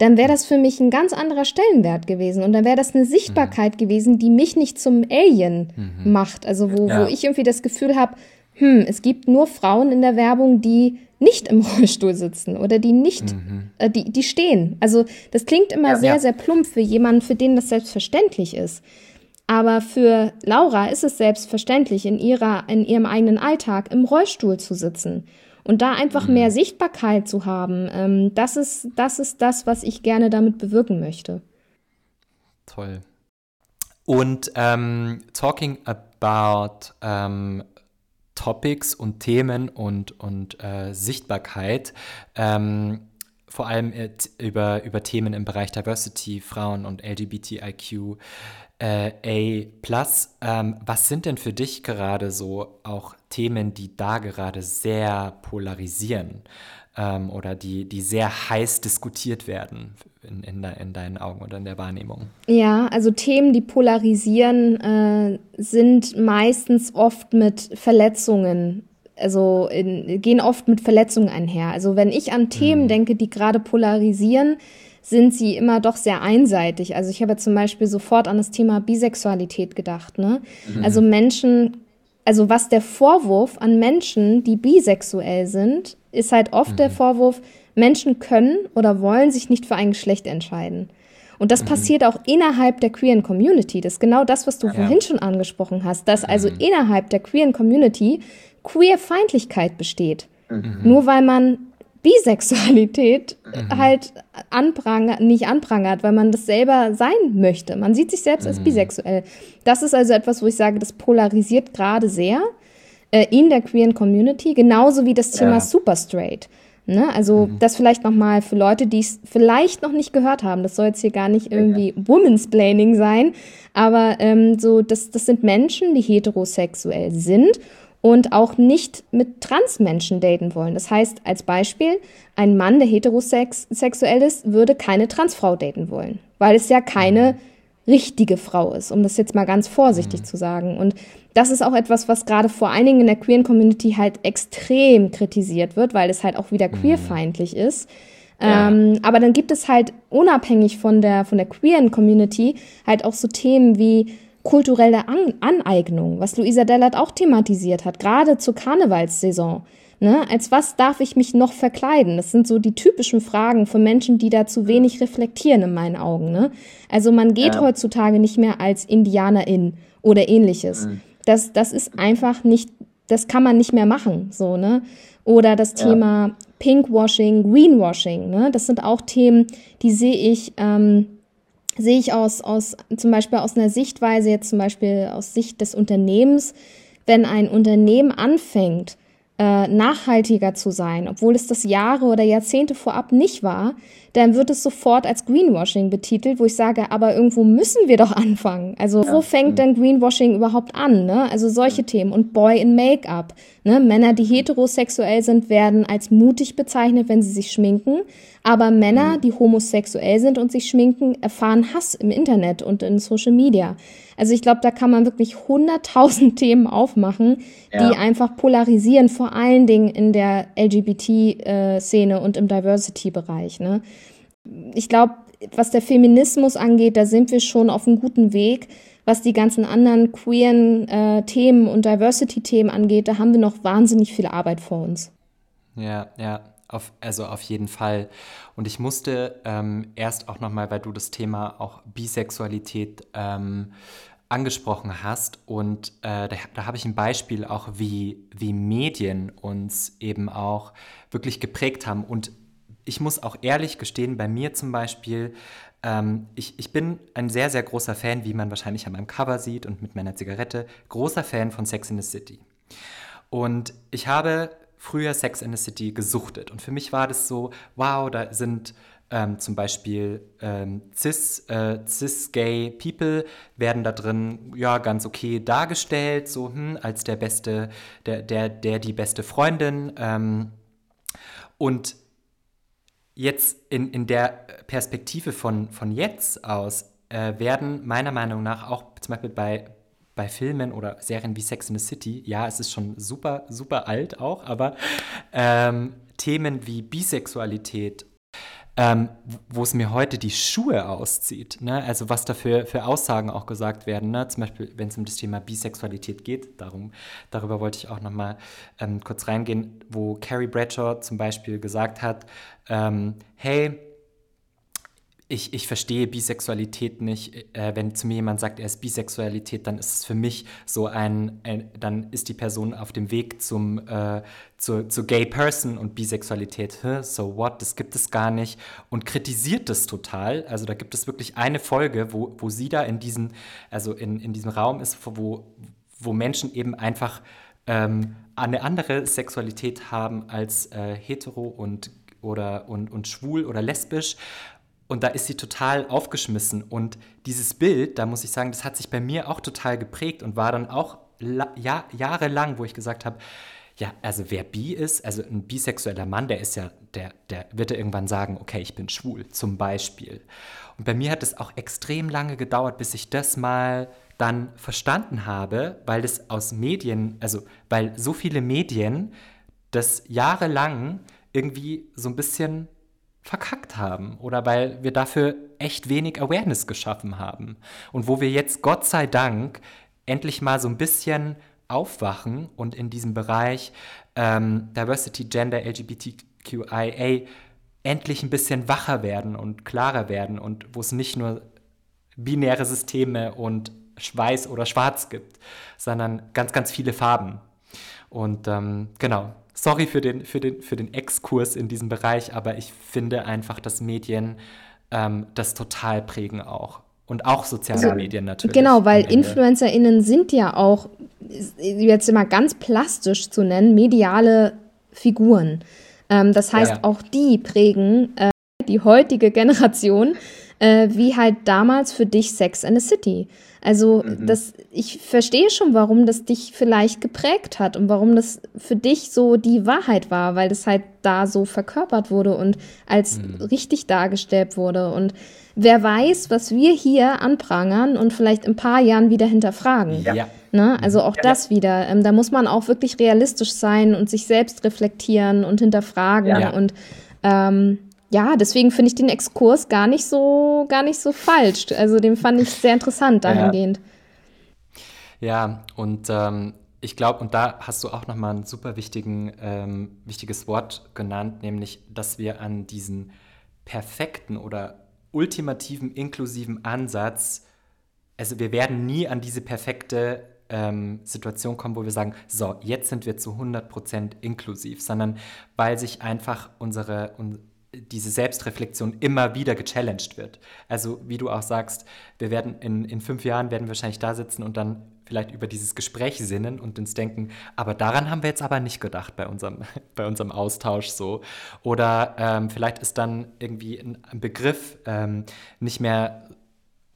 dann wäre das für mich ein ganz anderer Stellenwert gewesen und dann wäre das eine Sichtbarkeit mhm. gewesen, die mich nicht zum Alien mhm. macht. Also wo, ja. wo ich irgendwie das Gefühl habe, hm, es gibt nur Frauen in der Werbung, die nicht im Rollstuhl sitzen oder die nicht, mhm. äh, die, die stehen. Also das klingt immer ja, sehr, ja. sehr plump für jemanden, für den das selbstverständlich ist. Aber für Laura ist es selbstverständlich, in, ihrer, in ihrem eigenen Alltag im Rollstuhl zu sitzen. Und da einfach mhm. mehr Sichtbarkeit zu haben, ähm, das, ist, das ist das, was ich gerne damit bewirken möchte. Toll. Und ähm, talking about ähm, Topics und Themen und, und äh, Sichtbarkeit, ähm, vor allem über, über Themen im Bereich Diversity, Frauen und LGBTIQ, äh, A+. Ähm, was sind denn für dich gerade so auch Themen, die da gerade sehr polarisieren ähm, oder die, die sehr heiß diskutiert werden in, in, in, deinen Augen oder in der Wahrnehmung? Ja, also Themen, die polarisieren, äh, sind meistens oft mit Verletzungen also in, gehen oft mit Verletzungen einher. Also wenn ich an Themen mhm. denke, die gerade polarisieren, sind sie immer doch sehr einseitig. Also ich habe zum Beispiel sofort an das Thema Bisexualität gedacht. Ne? Mhm. Also Menschen, also was der Vorwurf an Menschen, die bisexuell sind, ist halt oft mhm. der Vorwurf, Menschen können oder wollen sich nicht für ein Geschlecht entscheiden. Und das mhm. passiert auch innerhalb der queeren Community. Das ist genau das, was du ja. vorhin schon angesprochen hast, dass also mhm. innerhalb der queeren Community Queer-Feindlichkeit besteht. Mhm. Nur weil man Bisexualität mhm. halt anprangert, nicht anprangert, weil man das selber sein möchte. Man sieht sich selbst mhm. als bisexuell. Das ist also etwas, wo ich sage, das polarisiert gerade sehr äh, in der queeren Community, genauso wie das Thema ja. Super Straight. Ne? Also mhm. das vielleicht nochmal für Leute, die es vielleicht noch nicht gehört haben. Das soll jetzt hier gar nicht irgendwie ja. Women's Planning sein, aber ähm, so das, das sind Menschen, die heterosexuell sind und auch nicht mit Transmenschen daten wollen. Das heißt, als Beispiel, ein Mann, der heterosexuell ist, würde keine Transfrau daten wollen, weil es ja keine richtige Frau ist, um das jetzt mal ganz vorsichtig mhm. zu sagen. Und das ist auch etwas, was gerade vor allen Dingen in der queeren Community halt extrem kritisiert wird, weil es halt auch wieder mhm. queerfeindlich ist. Ja. Ähm, aber dann gibt es halt unabhängig von der, von der queeren Community halt auch so Themen wie kulturelle An Aneignung, was Luisa Dellert auch thematisiert hat, gerade zur Karnevalssaison. Ne? Als was darf ich mich noch verkleiden? Das sind so die typischen Fragen von Menschen, die da zu wenig reflektieren in meinen Augen. Ne? Also man geht ja. heutzutage nicht mehr als Indianerin oder ähnliches. Mhm. Das, das ist einfach nicht, das kann man nicht mehr machen, so, ne? Oder das ja. Thema Pinkwashing, Greenwashing, ne? Das sind auch Themen, die sehe ich, ähm, sehe ich aus, aus, zum Beispiel aus einer Sichtweise, jetzt zum Beispiel aus Sicht des Unternehmens, wenn ein Unternehmen anfängt, äh, nachhaltiger zu sein, obwohl es das Jahre oder Jahrzehnte vorab nicht war, dann wird es sofort als Greenwashing betitelt, wo ich sage, aber irgendwo müssen wir doch anfangen. Also ja. wo fängt denn Greenwashing überhaupt an? Ne? Also solche Themen und Boy in Make-up. Ne? Männer, die heterosexuell sind, werden als mutig bezeichnet, wenn sie sich schminken. Aber Männer, mhm. die homosexuell sind und sich schminken, erfahren Hass im Internet und in Social Media. Also ich glaube, da kann man wirklich hunderttausend Themen aufmachen, ja. die einfach polarisieren, vor allen Dingen in der LGBT-Szene äh, und im Diversity-Bereich. Ne? Ich glaube, was der Feminismus angeht, da sind wir schon auf einem guten Weg. Was die ganzen anderen queeren äh, Themen und Diversity-Themen angeht, da haben wir noch wahnsinnig viel Arbeit vor uns. Ja, ja. Auf, also auf jeden Fall. Und ich musste ähm, erst auch nochmal, weil du das Thema auch Bisexualität ähm, angesprochen hast. Und äh, da, da habe ich ein Beispiel auch, wie, wie Medien uns eben auch wirklich geprägt haben. Und ich muss auch ehrlich gestehen, bei mir zum Beispiel, ähm, ich, ich bin ein sehr, sehr großer Fan, wie man wahrscheinlich an meinem Cover sieht und mit meiner Zigarette, großer Fan von Sex in the City. Und ich habe früher Sex in the City gesuchtet. Und für mich war das so, wow, da sind ähm, zum Beispiel ähm, cis, äh, cis-gay People werden da drin ja ganz okay dargestellt, so hm, als der beste, der, der, der die beste Freundin. Ähm, und jetzt in, in der Perspektive von, von jetzt aus äh, werden meiner Meinung nach auch zum Beispiel bei, bei Filmen oder Serien wie Sex in the City, ja, es ist schon super, super alt auch, aber ähm, Themen wie Bisexualität ähm, wo es mir heute die Schuhe auszieht. Ne? Also was da für, für Aussagen auch gesagt werden. Ne? Zum Beispiel, wenn es um das Thema Bisexualität geht, darum, darüber wollte ich auch noch mal ähm, kurz reingehen, wo Carrie Bradshaw zum Beispiel gesagt hat, ähm, hey, ich, ich verstehe Bisexualität nicht. Äh, wenn zu mir jemand sagt, er ist Bisexualität, dann ist es für mich so ein, ein dann ist die Person auf dem Weg zum, äh, zu, zu Gay Person und Bisexualität, so what, das gibt es gar nicht und kritisiert das total. Also da gibt es wirklich eine Folge, wo, wo sie da in diesem, also in, in diesem Raum ist, wo, wo Menschen eben einfach ähm, eine andere Sexualität haben als äh, hetero und oder und, und schwul oder lesbisch und da ist sie total aufgeschmissen. Und dieses Bild, da muss ich sagen, das hat sich bei mir auch total geprägt und war dann auch ja, jahrelang, wo ich gesagt habe, ja, also wer bi ist, also ein bisexueller Mann, der ist ja, der, der wird ja irgendwann sagen, okay, ich bin schwul, zum Beispiel. Und bei mir hat es auch extrem lange gedauert, bis ich das mal dann verstanden habe, weil es aus Medien, also weil so viele Medien das jahrelang irgendwie so ein bisschen verkackt haben oder weil wir dafür echt wenig Awareness geschaffen haben. Und wo wir jetzt Gott sei Dank endlich mal so ein bisschen aufwachen und in diesem Bereich ähm, Diversity, Gender, LGBTQIA endlich ein bisschen wacher werden und klarer werden und wo es nicht nur binäre Systeme und Weiß oder Schwarz gibt, sondern ganz, ganz viele Farben. Und ähm, genau, sorry für den, für, den, für den Exkurs in diesem Bereich, aber ich finde einfach, dass Medien ähm, das total prägen auch. Und auch soziale also, Medien natürlich. Genau, weil InfluencerInnen sind ja auch, jetzt immer ganz plastisch zu nennen, mediale Figuren. Ähm, das heißt, ja, ja. auch die prägen äh, die heutige Generation äh, wie halt damals für dich Sex and the City. Also mhm. das, ich verstehe schon, warum das dich vielleicht geprägt hat und warum das für dich so die Wahrheit war, weil das halt da so verkörpert wurde und als mhm. richtig dargestellt wurde. Und wer weiß, was wir hier anprangern und vielleicht in ein paar Jahren wieder hinterfragen. Ja. Ne? Also auch ja, das ja. wieder. Ähm, da muss man auch wirklich realistisch sein und sich selbst reflektieren und hinterfragen. Ja. Und ähm, ja, deswegen finde ich den Exkurs gar nicht so, gar nicht so falsch. Also den fand ich sehr interessant dahingehend. Ja, und ähm, ich glaube, und da hast du auch nochmal ein super wichtigen, ähm, wichtiges Wort genannt, nämlich, dass wir an diesen perfekten oder ultimativen inklusiven Ansatz, also wir werden nie an diese perfekte ähm, Situation kommen, wo wir sagen, so, jetzt sind wir zu 100% inklusiv, sondern weil sich einfach unsere, un, diese Selbstreflexion immer wieder gechallenged wird. Also wie du auch sagst, wir werden in, in fünf Jahren werden wir wahrscheinlich da sitzen und dann vielleicht über dieses Gespräch sinnen und uns denken, aber daran haben wir jetzt aber nicht gedacht bei unserem, bei unserem Austausch so. Oder ähm, vielleicht ist dann irgendwie ein, ein Begriff ähm, nicht mehr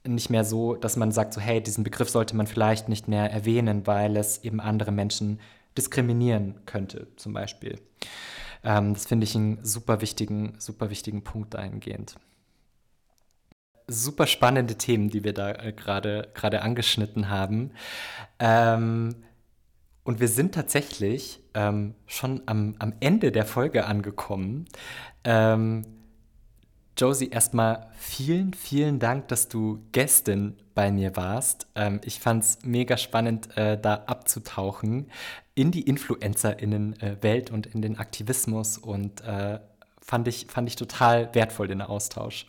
nicht mehr so, dass man sagt, so hey, diesen Begriff sollte man vielleicht nicht mehr erwähnen, weil es eben andere Menschen diskriminieren könnte, zum Beispiel. Ähm, das finde ich einen super wichtigen, super wichtigen Punkt dahingehend. Super spannende Themen, die wir da äh, gerade angeschnitten haben. Ähm, und wir sind tatsächlich ähm, schon am, am Ende der Folge angekommen. Ähm, Josie, erstmal vielen, vielen Dank, dass du Gästin bei mir warst. Ähm, ich fand es mega spannend, äh, da abzutauchen in die InfluencerInnen-Welt und in den Aktivismus und äh, fand, ich, fand ich total wertvoll, den Austausch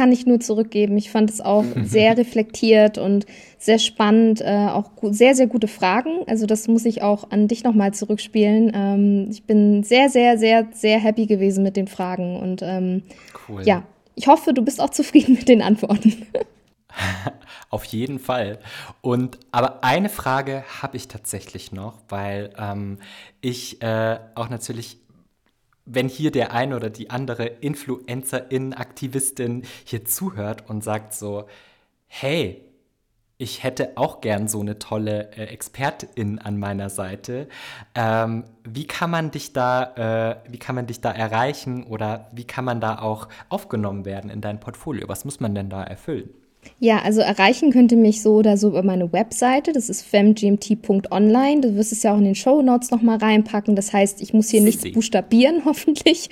kann ich nur zurückgeben. Ich fand es auch sehr reflektiert und sehr spannend, äh, auch sehr, sehr gute Fragen. Also das muss ich auch an dich nochmal zurückspielen. Ähm, ich bin sehr, sehr, sehr, sehr happy gewesen mit den Fragen und ähm, cool. ja, ich hoffe, du bist auch zufrieden mit den Antworten. Auf jeden Fall. Und aber eine Frage habe ich tatsächlich noch, weil ähm, ich äh, auch natürlich wenn hier der eine oder die andere Influencerin, Aktivistin hier zuhört und sagt so, hey, ich hätte auch gern so eine tolle äh, Expertin an meiner Seite. Ähm, wie kann man dich da, äh, wie kann man dich da erreichen oder wie kann man da auch aufgenommen werden in dein Portfolio? Was muss man denn da erfüllen? Ja, also erreichen könnte mich so oder so über meine Webseite. Das ist femgmt.online. Du wirst es ja auch in den Show Notes nochmal reinpacken. Das heißt, ich muss hier nichts buchstabieren, hoffentlich.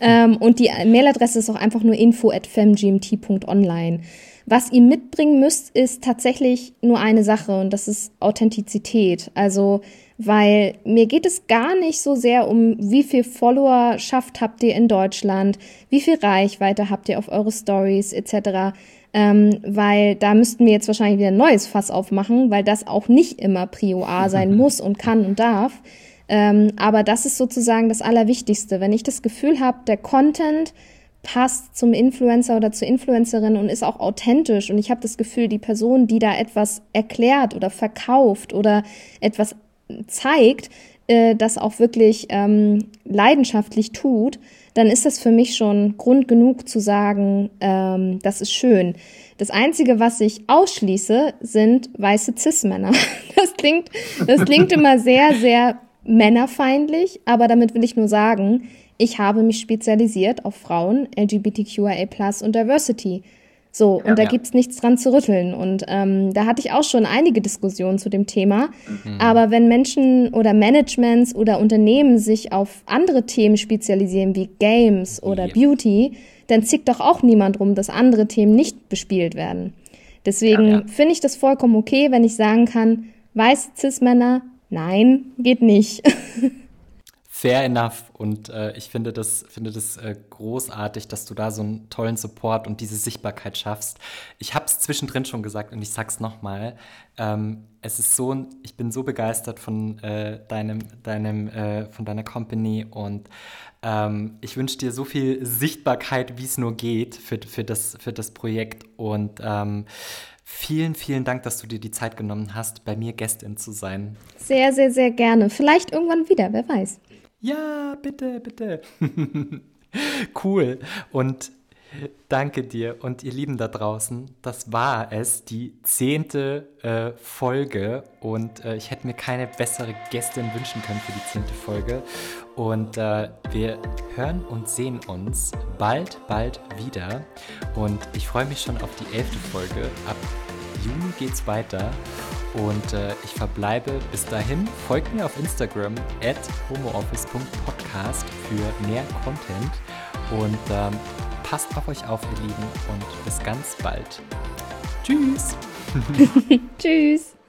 ähm, und die Mailadresse ist auch einfach nur info at femgmt.online. Was ihr mitbringen müsst, ist tatsächlich nur eine Sache und das ist Authentizität. Also, weil mir geht es gar nicht so sehr um, wie viel Followerschaft habt ihr in Deutschland, wie viel Reichweite habt ihr auf eure Stories etc ähm, weil da müssten wir jetzt wahrscheinlich wieder ein neues Fass aufmachen, weil das auch nicht immer Prio A sein muss und kann und darf. Ähm, aber das ist sozusagen das Allerwichtigste. Wenn ich das Gefühl habe, der Content passt zum Influencer oder zur Influencerin und ist auch authentisch und ich habe das Gefühl, die Person, die da etwas erklärt oder verkauft oder etwas zeigt, äh, das auch wirklich ähm, leidenschaftlich tut, dann ist das für mich schon Grund genug zu sagen, ähm, das ist schön. Das Einzige, was ich ausschließe, sind weiße Cis-Männer. Das klingt, das klingt immer sehr, sehr männerfeindlich, aber damit will ich nur sagen, ich habe mich spezialisiert auf Frauen, LGBTQIA und Diversity. So, und da ja. gibt's nichts dran zu rütteln. Und ähm, da hatte ich auch schon einige Diskussionen zu dem Thema. Mhm. Aber wenn Menschen oder Managements oder Unternehmen sich auf andere Themen spezialisieren, wie Games oder ja. Beauty, dann zickt doch auch niemand rum, dass andere Themen nicht bespielt werden. Deswegen finde ich das vollkommen okay, wenn ich sagen kann, weiße Cis-Männer, nein, geht nicht. Fair enough. Und äh, ich finde das, finde das äh, großartig, dass du da so einen tollen Support und diese Sichtbarkeit schaffst. Ich habe es zwischendrin schon gesagt und ich sag's nochmal. Ähm, es ist so, ich bin so begeistert von äh, deinem, deinem, äh, von deiner Company und ähm, ich wünsche dir so viel Sichtbarkeit, wie es nur geht für, für, das, für das Projekt. Und ähm, Vielen, vielen Dank, dass du dir die Zeit genommen hast, bei mir Gästin zu sein. Sehr, sehr, sehr gerne. Vielleicht irgendwann wieder, wer weiß. Ja, bitte, bitte. cool. Und Danke dir und ihr Lieben da draußen. Das war es, die zehnte äh, Folge und äh, ich hätte mir keine bessere Gästin wünschen können für die zehnte Folge. Und äh, wir hören und sehen uns bald, bald wieder. Und ich freue mich schon auf die elfte Folge. Ab Juni geht's weiter. Und äh, ich verbleibe bis dahin. Folgt mir auf Instagram at homooffice.podcast für mehr Content. Und ähm, passt auf euch auf, ihr Lieben. Und bis ganz bald. Tschüss. Tschüss.